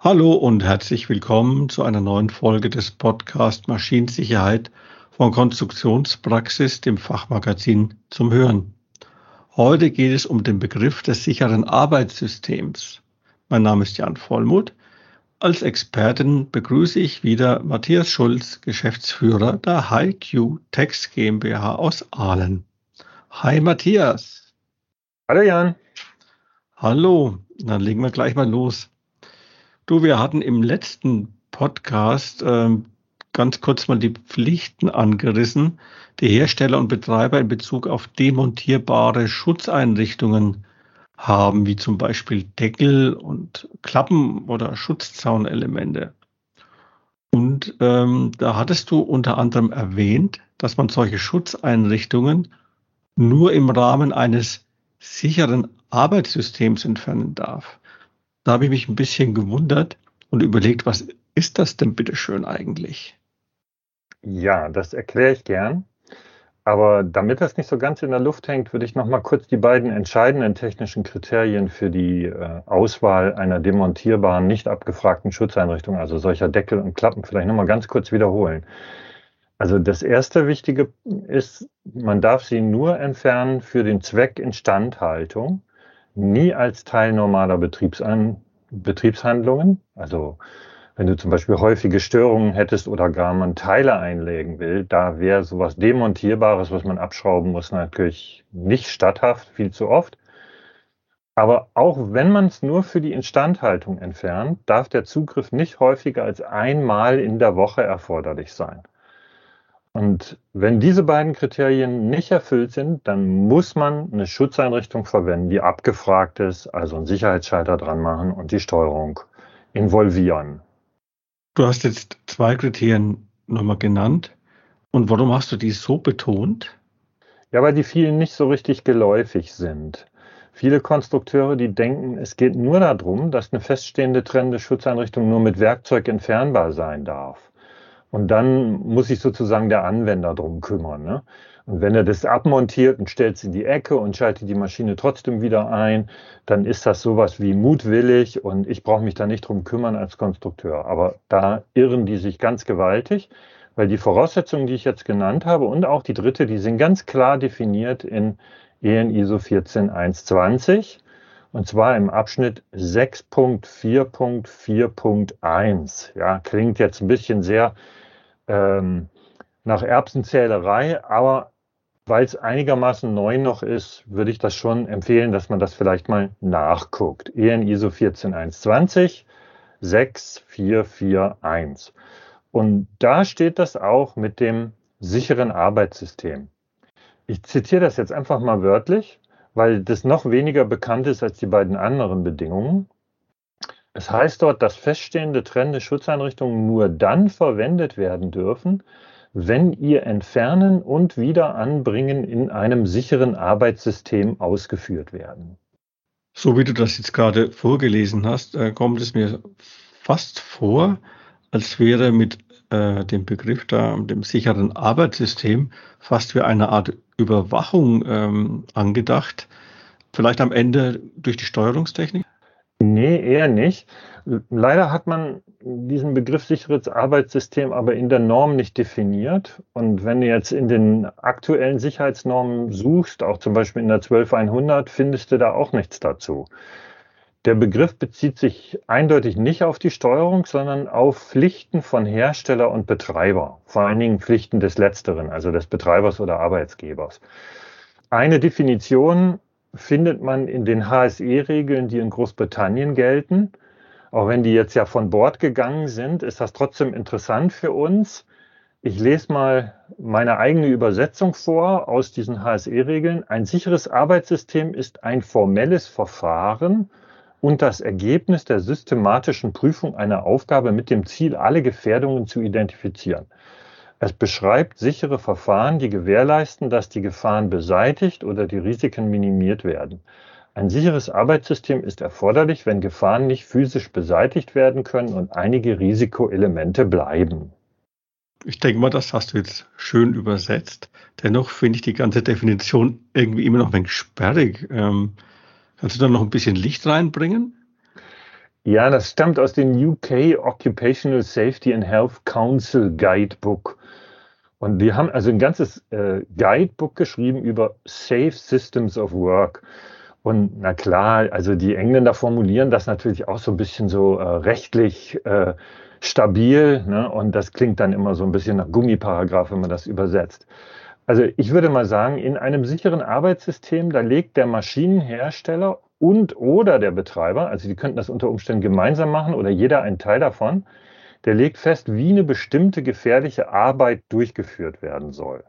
Hallo und herzlich willkommen zu einer neuen Folge des Podcast Maschinensicherheit von Konstruktionspraxis, dem Fachmagazin zum Hören. Heute geht es um den Begriff des sicheren Arbeitssystems. Mein Name ist Jan Vollmuth. Als Expertin begrüße ich wieder Matthias Schulz, Geschäftsführer der HiQ Text GmbH aus Aalen. Hi Matthias. Hallo Jan. Hallo, dann legen wir gleich mal los. Du, wir hatten im letzten Podcast äh, ganz kurz mal die Pflichten angerissen, die Hersteller und Betreiber in Bezug auf demontierbare Schutzeinrichtungen haben, wie zum Beispiel Deckel und Klappen oder Schutzzaunelemente. Und ähm, da hattest du unter anderem erwähnt, dass man solche Schutzeinrichtungen nur im Rahmen eines sicheren Arbeitssystems entfernen darf. Da habe ich mich ein bisschen gewundert und überlegt, was ist das denn bitte schön eigentlich? Ja, das erkläre ich gern. Aber damit das nicht so ganz in der Luft hängt, würde ich noch mal kurz die beiden entscheidenden technischen Kriterien für die äh, Auswahl einer demontierbaren, nicht abgefragten Schutzeinrichtung, also solcher Deckel und Klappen, vielleicht noch mal ganz kurz wiederholen. Also das erste Wichtige ist, man darf sie nur entfernen für den Zweck Instandhaltung nie als Teil normaler Betriebsan Betriebshandlungen. Also wenn du zum Beispiel häufige Störungen hättest oder gar man Teile einlegen will, da wäre sowas Demontierbares, was man abschrauben muss, natürlich nicht statthaft, viel zu oft. Aber auch wenn man es nur für die Instandhaltung entfernt, darf der Zugriff nicht häufiger als einmal in der Woche erforderlich sein. Und wenn diese beiden Kriterien nicht erfüllt sind, dann muss man eine Schutzeinrichtung verwenden, die abgefragt ist, also einen Sicherheitsschalter dran machen und die Steuerung involvieren. Du hast jetzt zwei Kriterien nochmal genannt. Und warum hast du die so betont? Ja, weil die vielen nicht so richtig geläufig sind. Viele Konstrukteure, die denken, es geht nur darum, dass eine feststehende trennende Schutzeinrichtung nur mit Werkzeug entfernbar sein darf. Und dann muss sich sozusagen der Anwender drum kümmern. Ne? Und wenn er das abmontiert und stellt es in die Ecke und schaltet die Maschine trotzdem wieder ein, dann ist das sowas wie mutwillig und ich brauche mich da nicht drum kümmern als Konstrukteur. Aber da irren die sich ganz gewaltig, weil die Voraussetzungen, die ich jetzt genannt habe und auch die dritte, die sind ganz klar definiert in EN ISO 14120 und zwar im Abschnitt 6.4.4.1. Ja, klingt jetzt ein bisschen sehr ähm, nach Erbsenzählerei, aber weil es einigermaßen neu noch ist, würde ich das schon empfehlen, dass man das vielleicht mal nachguckt. EN ISO 14120 6441. Und da steht das auch mit dem sicheren Arbeitssystem. Ich zitiere das jetzt einfach mal wörtlich, weil das noch weniger bekannt ist als die beiden anderen Bedingungen. Es heißt dort, dass feststehende trennende Schutzeinrichtungen nur dann verwendet werden dürfen, wenn ihr Entfernen und Wiederanbringen in einem sicheren Arbeitssystem ausgeführt werden. So wie du das jetzt gerade vorgelesen hast, äh, kommt es mir fast vor, als wäre mit äh, dem Begriff da, dem sicheren Arbeitssystem, fast wie eine Art Überwachung ähm, angedacht. Vielleicht am Ende durch die Steuerungstechnik? Nee, eher nicht. Leider hat man diesen Begriff sicheres Arbeitssystem aber in der Norm nicht definiert. Und wenn du jetzt in den aktuellen Sicherheitsnormen suchst, auch zum Beispiel in der 12100, findest du da auch nichts dazu. Der Begriff bezieht sich eindeutig nicht auf die Steuerung, sondern auf Pflichten von Hersteller und Betreiber. Vor allen Dingen Pflichten des Letzteren, also des Betreibers oder Arbeitsgebers. Eine Definition findet man in den HSE-Regeln, die in Großbritannien gelten. Auch wenn die jetzt ja von Bord gegangen sind, ist das trotzdem interessant für uns. Ich lese mal meine eigene Übersetzung vor aus diesen HSE-Regeln. Ein sicheres Arbeitssystem ist ein formelles Verfahren und das Ergebnis der systematischen Prüfung einer Aufgabe mit dem Ziel, alle Gefährdungen zu identifizieren. Es beschreibt sichere Verfahren, die gewährleisten, dass die Gefahren beseitigt oder die Risiken minimiert werden. Ein sicheres Arbeitssystem ist erforderlich, wenn Gefahren nicht physisch beseitigt werden können und einige Risikoelemente bleiben. Ich denke mal, das hast du jetzt schön übersetzt. Dennoch finde ich die ganze Definition irgendwie immer noch ein wenig sperrig. Ähm, kannst du da noch ein bisschen Licht reinbringen? Ja, das stammt aus dem UK Occupational Safety and Health Council Guidebook. Und die haben also ein ganzes äh, Guidebook geschrieben über Safe Systems of Work. Und na klar, also die Engländer formulieren das natürlich auch so ein bisschen so äh, rechtlich äh, stabil. Ne? Und das klingt dann immer so ein bisschen nach Gummiparagraph, wenn man das übersetzt. Also ich würde mal sagen, in einem sicheren Arbeitssystem, da legt der Maschinenhersteller und oder der Betreiber, also die könnten das unter Umständen gemeinsam machen oder jeder einen Teil davon, der legt fest, wie eine bestimmte gefährliche Arbeit durchgeführt werden soll.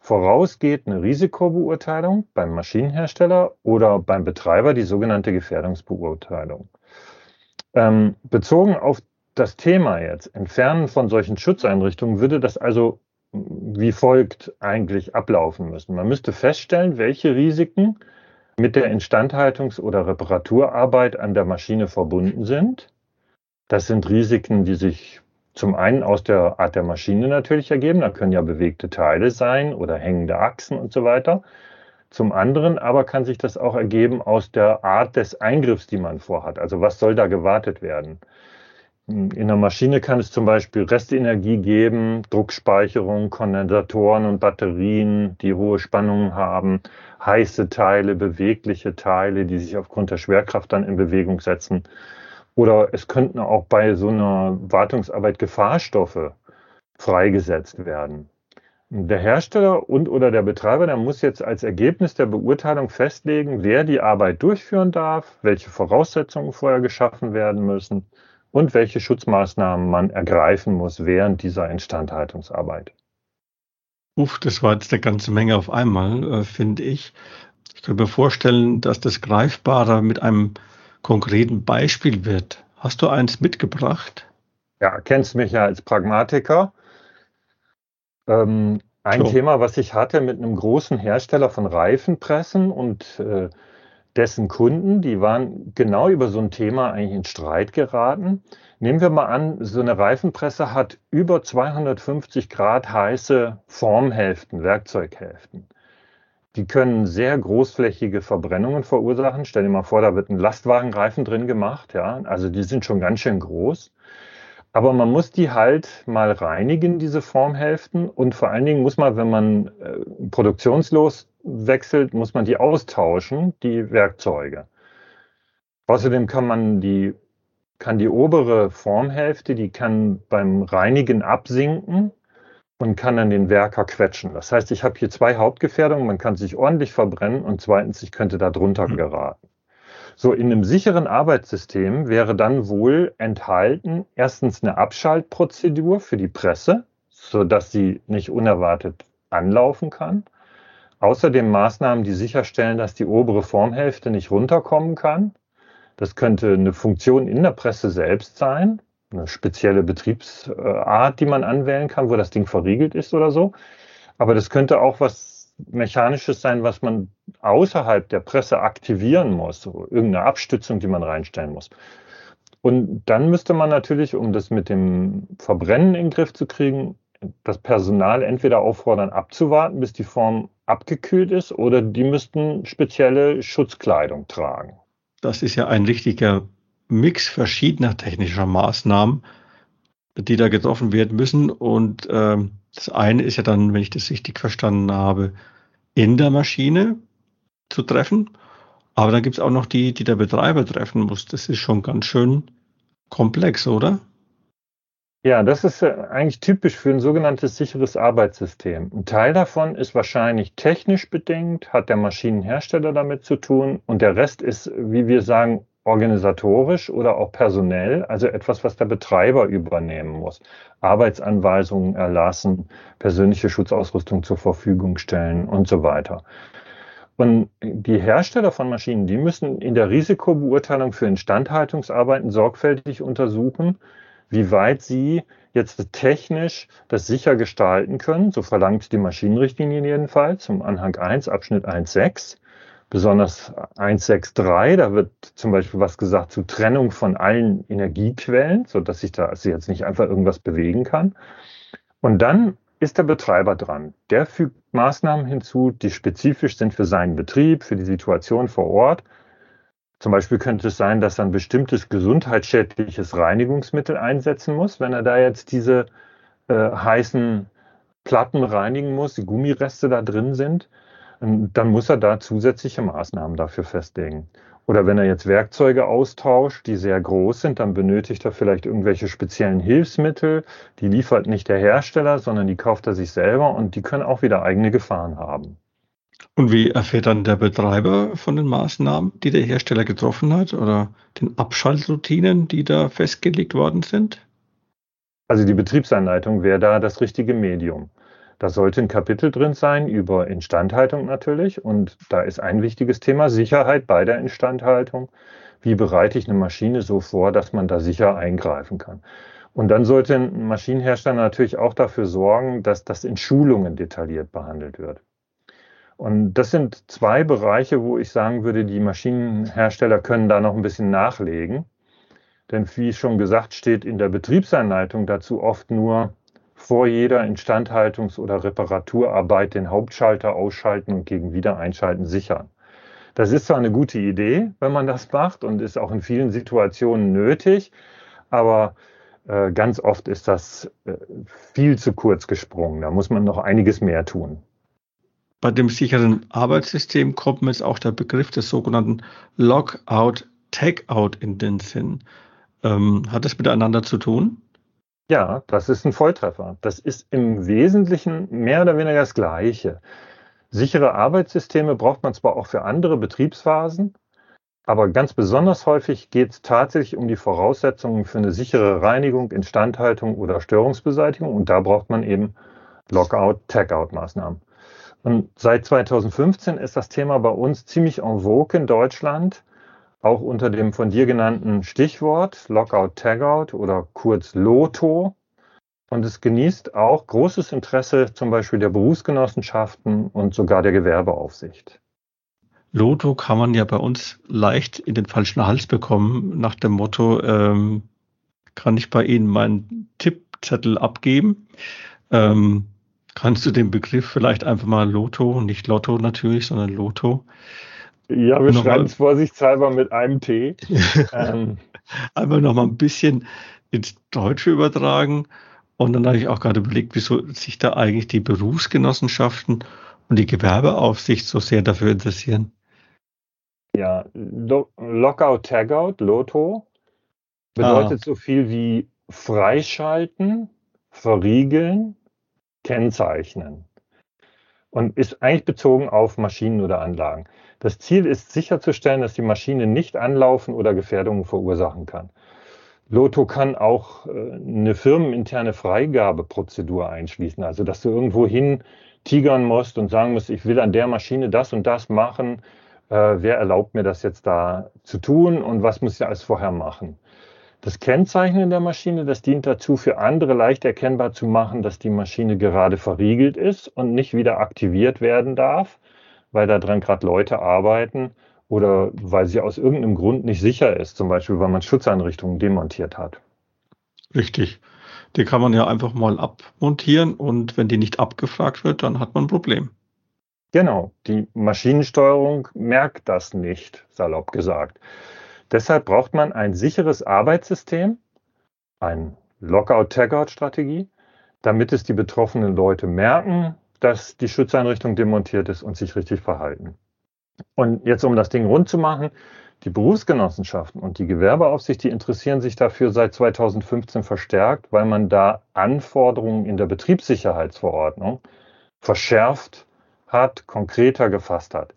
Voraus geht eine Risikobeurteilung beim Maschinenhersteller oder beim Betreiber die sogenannte Gefährdungsbeurteilung. Ähm, bezogen auf das Thema jetzt, Entfernen von solchen Schutzeinrichtungen, würde das also wie folgt eigentlich ablaufen müssen. Man müsste feststellen, welche Risiken mit der Instandhaltungs- oder Reparaturarbeit an der Maschine verbunden sind. Das sind Risiken, die sich zum einen aus der Art der Maschine natürlich ergeben, da können ja bewegte Teile sein oder hängende Achsen und so weiter. Zum anderen aber kann sich das auch ergeben aus der Art des Eingriffs, die man vorhat. Also was soll da gewartet werden? In der Maschine kann es zum Beispiel Restenergie geben, Druckspeicherung, Kondensatoren und Batterien, die hohe Spannungen haben, heiße Teile, bewegliche Teile, die sich aufgrund der Schwerkraft dann in Bewegung setzen. Oder es könnten auch bei so einer Wartungsarbeit Gefahrstoffe freigesetzt werden. Der Hersteller und oder der Betreiber, der muss jetzt als Ergebnis der Beurteilung festlegen, wer die Arbeit durchführen darf, welche Voraussetzungen vorher geschaffen werden müssen und welche Schutzmaßnahmen man ergreifen muss während dieser Instandhaltungsarbeit. Uff, das war jetzt eine ganze Menge auf einmal, äh, finde ich. Ich kann mir vorstellen, dass das greifbarer mit einem konkreten Beispiel wird. Hast du eins mitgebracht? Ja, kennst mich ja als Pragmatiker. Ähm, ein so. Thema, was ich hatte mit einem großen Hersteller von Reifenpressen und äh, dessen Kunden, die waren genau über so ein Thema eigentlich in Streit geraten. Nehmen wir mal an, so eine Reifenpresse hat über 250 Grad heiße Formhälften, Werkzeughälften. Die können sehr großflächige Verbrennungen verursachen. Stell dir mal vor, da wird ein Lastwagenreifen drin gemacht. Ja, also die sind schon ganz schön groß. Aber man muss die halt mal reinigen, diese Formhälften. Und vor allen Dingen muss man, wenn man äh, produktionslos wechselt, muss man die austauschen, die Werkzeuge. Außerdem kann man die, kann die obere Formhälfte, die kann beim Reinigen absinken und kann dann den Werker quetschen. Das heißt, ich habe hier zwei Hauptgefährdungen. Man kann sich ordentlich verbrennen und zweitens, ich könnte da drunter mhm. geraten. So, in einem sicheren Arbeitssystem wäre dann wohl enthalten erstens eine Abschaltprozedur für die Presse, sodass sie nicht unerwartet anlaufen kann. Außerdem Maßnahmen, die sicherstellen, dass die obere Formhälfte nicht runterkommen kann. Das könnte eine Funktion in der Presse selbst sein, eine spezielle Betriebsart, die man anwählen kann, wo das Ding verriegelt ist oder so. Aber das könnte auch was Mechanisches sein, was man außerhalb der Presse aktivieren muss, so irgendeine Abstützung, die man reinstellen muss. Und dann müsste man natürlich, um das mit dem Verbrennen in den Griff zu kriegen, das Personal entweder auffordern, abzuwarten, bis die Form abgekühlt ist, oder die müssten spezielle Schutzkleidung tragen. Das ist ja ein richtiger Mix verschiedener technischer Maßnahmen, die da getroffen werden müssen. Und ähm, das eine ist ja dann, wenn ich das richtig verstanden habe, in der Maschine zu treffen. Aber dann gibt es auch noch die, die der Betreiber treffen muss. Das ist schon ganz schön komplex, oder? Ja, das ist äh, eigentlich typisch für ein sogenanntes sicheres Arbeitssystem. Ein Teil davon ist wahrscheinlich technisch bedingt, hat der Maschinenhersteller damit zu tun und der Rest ist, wie wir sagen, organisatorisch oder auch personell, also etwas, was der Betreiber übernehmen muss. Arbeitsanweisungen erlassen, persönliche Schutzausrüstung zur Verfügung stellen und so weiter. Und die Hersteller von Maschinen, die müssen in der Risikobeurteilung für Instandhaltungsarbeiten sorgfältig untersuchen, wie weit sie jetzt technisch das sicher gestalten können. So verlangt die Maschinenrichtlinie jedenfalls zum Anhang 1, Abschnitt 1.6 besonders 163, da wird zum Beispiel was gesagt zu Trennung von allen Energiequellen, so dass ich da also jetzt nicht einfach irgendwas bewegen kann. Und dann ist der Betreiber dran. Der fügt Maßnahmen hinzu, die spezifisch sind für seinen Betrieb, für die Situation vor Ort. Zum Beispiel könnte es sein, dass er ein bestimmtes gesundheitsschädliches Reinigungsmittel einsetzen muss, wenn er da jetzt diese äh, heißen Platten reinigen muss, die Gummireste da drin sind, dann muss er da zusätzliche Maßnahmen dafür festlegen. Oder wenn er jetzt Werkzeuge austauscht, die sehr groß sind, dann benötigt er vielleicht irgendwelche speziellen Hilfsmittel. Die liefert nicht der Hersteller, sondern die kauft er sich selber und die können auch wieder eigene Gefahren haben. Und wie erfährt dann der Betreiber von den Maßnahmen, die der Hersteller getroffen hat oder den Abschaltroutinen, die da festgelegt worden sind? Also die Betriebsanleitung wäre da das richtige Medium. Da sollte ein Kapitel drin sein über Instandhaltung natürlich. Und da ist ein wichtiges Thema Sicherheit bei der Instandhaltung. Wie bereite ich eine Maschine so vor, dass man da sicher eingreifen kann? Und dann sollte ein Maschinenhersteller natürlich auch dafür sorgen, dass das in Schulungen detailliert behandelt wird. Und das sind zwei Bereiche, wo ich sagen würde, die Maschinenhersteller können da noch ein bisschen nachlegen. Denn wie schon gesagt, steht in der Betriebsanleitung dazu oft nur, vor jeder Instandhaltungs- oder Reparaturarbeit den Hauptschalter ausschalten und gegen Wiedereinschalten sichern. Das ist zwar eine gute Idee, wenn man das macht und ist auch in vielen Situationen nötig, aber äh, ganz oft ist das äh, viel zu kurz gesprungen. Da muss man noch einiges mehr tun. Bei dem sicheren Arbeitssystem kommt mir jetzt auch der Begriff des sogenannten Lockout-Tagout in den Sinn. Ähm, hat das miteinander zu tun? Ja, das ist ein Volltreffer. Das ist im Wesentlichen mehr oder weniger das Gleiche. Sichere Arbeitssysteme braucht man zwar auch für andere Betriebsphasen, aber ganz besonders häufig geht es tatsächlich um die Voraussetzungen für eine sichere Reinigung, Instandhaltung oder Störungsbeseitigung und da braucht man eben Lockout-Tagout-Maßnahmen. Und seit 2015 ist das Thema bei uns ziemlich en vogue in Deutschland auch unter dem von dir genannten Stichwort Lockout Tagout oder kurz LOTO. Und es genießt auch großes Interesse zum Beispiel der Berufsgenossenschaften und sogar der Gewerbeaufsicht. Lotto kann man ja bei uns leicht in den falschen Hals bekommen, nach dem Motto, ähm, kann ich bei Ihnen meinen Tippzettel abgeben? Ähm, kannst du den Begriff vielleicht einfach mal Lotto, nicht Lotto natürlich, sondern Lotto, ja, wir schreiben es vorsichtshalber mit einem T. ähm. Einmal noch mal ein bisschen ins Deutsche übertragen. Und dann habe ich auch gerade überlegt, wieso sich da eigentlich die Berufsgenossenschaften und die Gewerbeaufsicht so sehr dafür interessieren. Ja, Lockout, Tagout, Lotto bedeutet ah. so viel wie freischalten, verriegeln, kennzeichnen und ist eigentlich bezogen auf Maschinen oder Anlagen. Das Ziel ist sicherzustellen, dass die Maschine nicht anlaufen oder Gefährdungen verursachen kann. Lotto kann auch äh, eine firmeninterne Freigabeprozedur einschließen, also dass du irgendwo hin tigern musst und sagen musst, ich will an der Maschine das und das machen. Äh, wer erlaubt mir das jetzt da zu tun und was muss ich alles vorher machen? Das Kennzeichnen der Maschine, das dient dazu, für andere leicht erkennbar zu machen, dass die Maschine gerade verriegelt ist und nicht wieder aktiviert werden darf, weil da dran gerade Leute arbeiten oder weil sie aus irgendeinem Grund nicht sicher ist, zum Beispiel weil man Schutzeinrichtungen demontiert hat. Richtig. Die kann man ja einfach mal abmontieren und wenn die nicht abgefragt wird, dann hat man ein Problem. Genau, die Maschinensteuerung merkt das nicht, salopp gesagt. Deshalb braucht man ein sicheres Arbeitssystem, eine Lockout-Tagout-Strategie, damit es die betroffenen Leute merken, dass die Schutzeinrichtung demontiert ist und sich richtig verhalten. Und jetzt, um das Ding rund zu machen, die Berufsgenossenschaften und die Gewerbeaufsicht, die interessieren sich dafür seit 2015 verstärkt, weil man da Anforderungen in der Betriebssicherheitsverordnung verschärft hat, konkreter gefasst hat.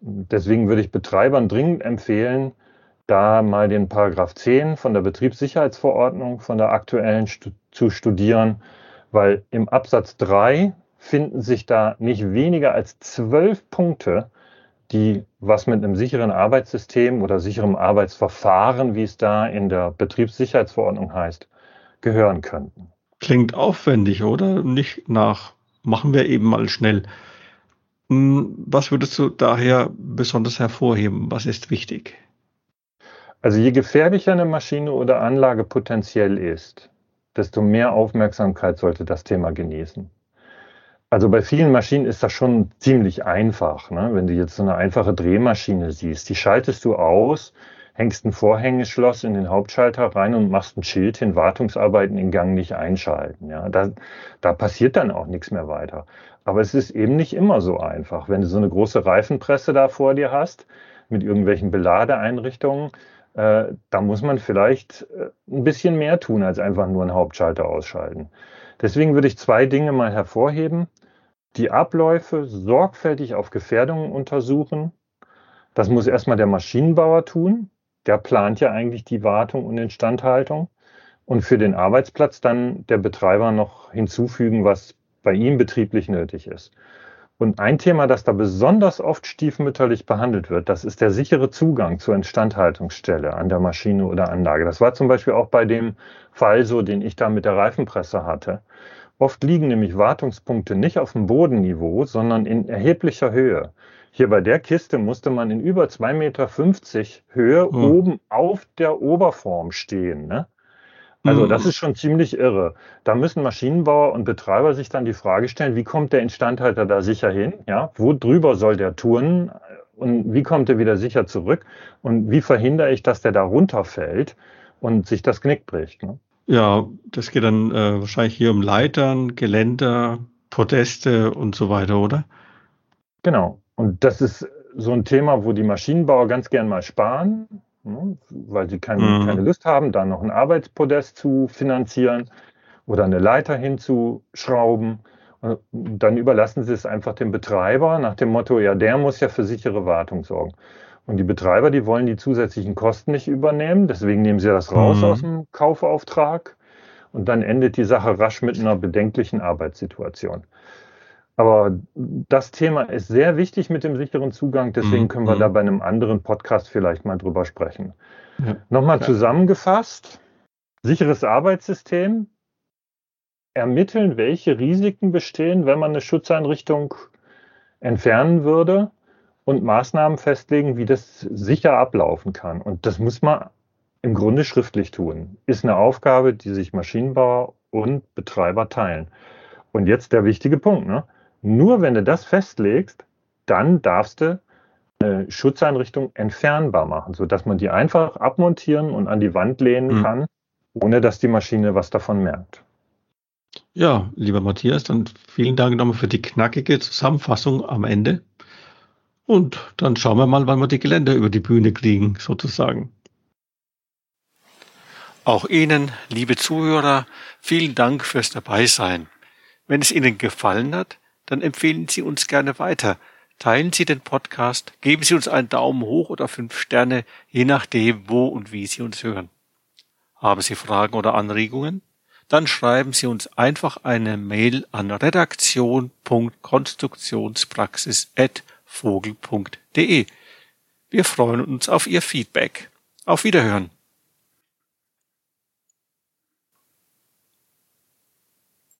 Deswegen würde ich Betreibern dringend empfehlen, da mal den Paragraph 10 von der Betriebssicherheitsverordnung von der aktuellen stu zu studieren, weil im Absatz 3 finden sich da nicht weniger als zwölf Punkte, die was mit einem sicheren Arbeitssystem oder sicherem Arbeitsverfahren, wie es da in der Betriebssicherheitsverordnung heißt, gehören könnten. Klingt aufwendig, oder? Nicht nach, machen wir eben mal schnell. Hm, was würdest du daher besonders hervorheben? Was ist wichtig? Also je gefährlicher eine Maschine oder Anlage potenziell ist, desto mehr Aufmerksamkeit sollte das Thema genießen. Also bei vielen Maschinen ist das schon ziemlich einfach. Ne? Wenn du jetzt so eine einfache Drehmaschine siehst, die schaltest du aus, hängst ein Vorhängeschloss in den Hauptschalter rein und machst ein Schild hin, Wartungsarbeiten in Gang nicht einschalten. Ja, da, da passiert dann auch nichts mehr weiter. Aber es ist eben nicht immer so einfach. Wenn du so eine große Reifenpresse da vor dir hast, mit irgendwelchen Beladeeinrichtungen, äh, da muss man vielleicht äh, ein bisschen mehr tun, als einfach nur einen Hauptschalter ausschalten. Deswegen würde ich zwei Dinge mal hervorheben. Die Abläufe sorgfältig auf Gefährdungen untersuchen. Das muss erstmal der Maschinenbauer tun der plant ja eigentlich die Wartung und Instandhaltung und für den Arbeitsplatz dann der Betreiber noch hinzufügen, was bei ihm betrieblich nötig ist. Und ein Thema, das da besonders oft stiefmütterlich behandelt wird, das ist der sichere Zugang zur Instandhaltungsstelle an der Maschine oder Anlage. Das war zum Beispiel auch bei dem Fall so, den ich da mit der Reifenpresse hatte. Oft liegen nämlich Wartungspunkte nicht auf dem Bodenniveau, sondern in erheblicher Höhe. Hier bei der Kiste musste man in über 2,50 Meter Höhe hm. oben auf der Oberform stehen. Ne? Also hm. das ist schon ziemlich irre. Da müssen Maschinenbauer und Betreiber sich dann die Frage stellen, wie kommt der Instandhalter da sicher hin? Ja, wo drüber soll der turnen? Und wie kommt er wieder sicher zurück? Und wie verhindere ich, dass der da runterfällt und sich das Knick bricht? Ne? Ja, das geht dann äh, wahrscheinlich hier um Leitern, Geländer, Podeste und so weiter, oder? Genau. Und das ist so ein Thema, wo die Maschinenbauer ganz gern mal sparen, ne, weil sie keine, mhm. keine Lust haben, da noch ein Arbeitspodest zu finanzieren oder eine Leiter hinzuschrauben. Und dann überlassen sie es einfach dem Betreiber nach dem Motto, ja, der muss ja für sichere Wartung sorgen. Und die Betreiber, die wollen die zusätzlichen Kosten nicht übernehmen, deswegen nehmen sie das raus mhm. aus dem Kaufauftrag und dann endet die Sache rasch mit einer bedenklichen Arbeitssituation. Aber das Thema ist sehr wichtig mit dem sicheren Zugang, deswegen mhm, können wir mhm. da bei einem anderen Podcast vielleicht mal drüber sprechen. Ja, Nochmal klar. zusammengefasst, sicheres Arbeitssystem, ermitteln, welche Risiken bestehen, wenn man eine Schutzeinrichtung entfernen würde und Maßnahmen festlegen, wie das sicher ablaufen kann. Und das muss man im Grunde schriftlich tun. Ist eine Aufgabe, die sich Maschinenbauer und Betreiber teilen. Und jetzt der wichtige Punkt. Ne? Nur wenn du das festlegst, dann darfst du eine Schutzeinrichtung entfernbar machen, sodass man die einfach abmontieren und an die Wand lehnen mhm. kann, ohne dass die Maschine was davon merkt. Ja, lieber Matthias, dann vielen Dank nochmal für die knackige Zusammenfassung am Ende. Und dann schauen wir mal, wann wir die Geländer über die Bühne kriegen, sozusagen. Auch Ihnen, liebe Zuhörer, vielen Dank fürs Dabeisein. Wenn es Ihnen gefallen hat, dann empfehlen Sie uns gerne weiter. Teilen Sie den Podcast, geben Sie uns einen Daumen hoch oder fünf Sterne, je nachdem, wo und wie Sie uns hören. Haben Sie Fragen oder Anregungen? Dann schreiben Sie uns einfach eine Mail an redaktion.konstruktionspraxis.vogel.de. Wir freuen uns auf Ihr Feedback. Auf Wiederhören.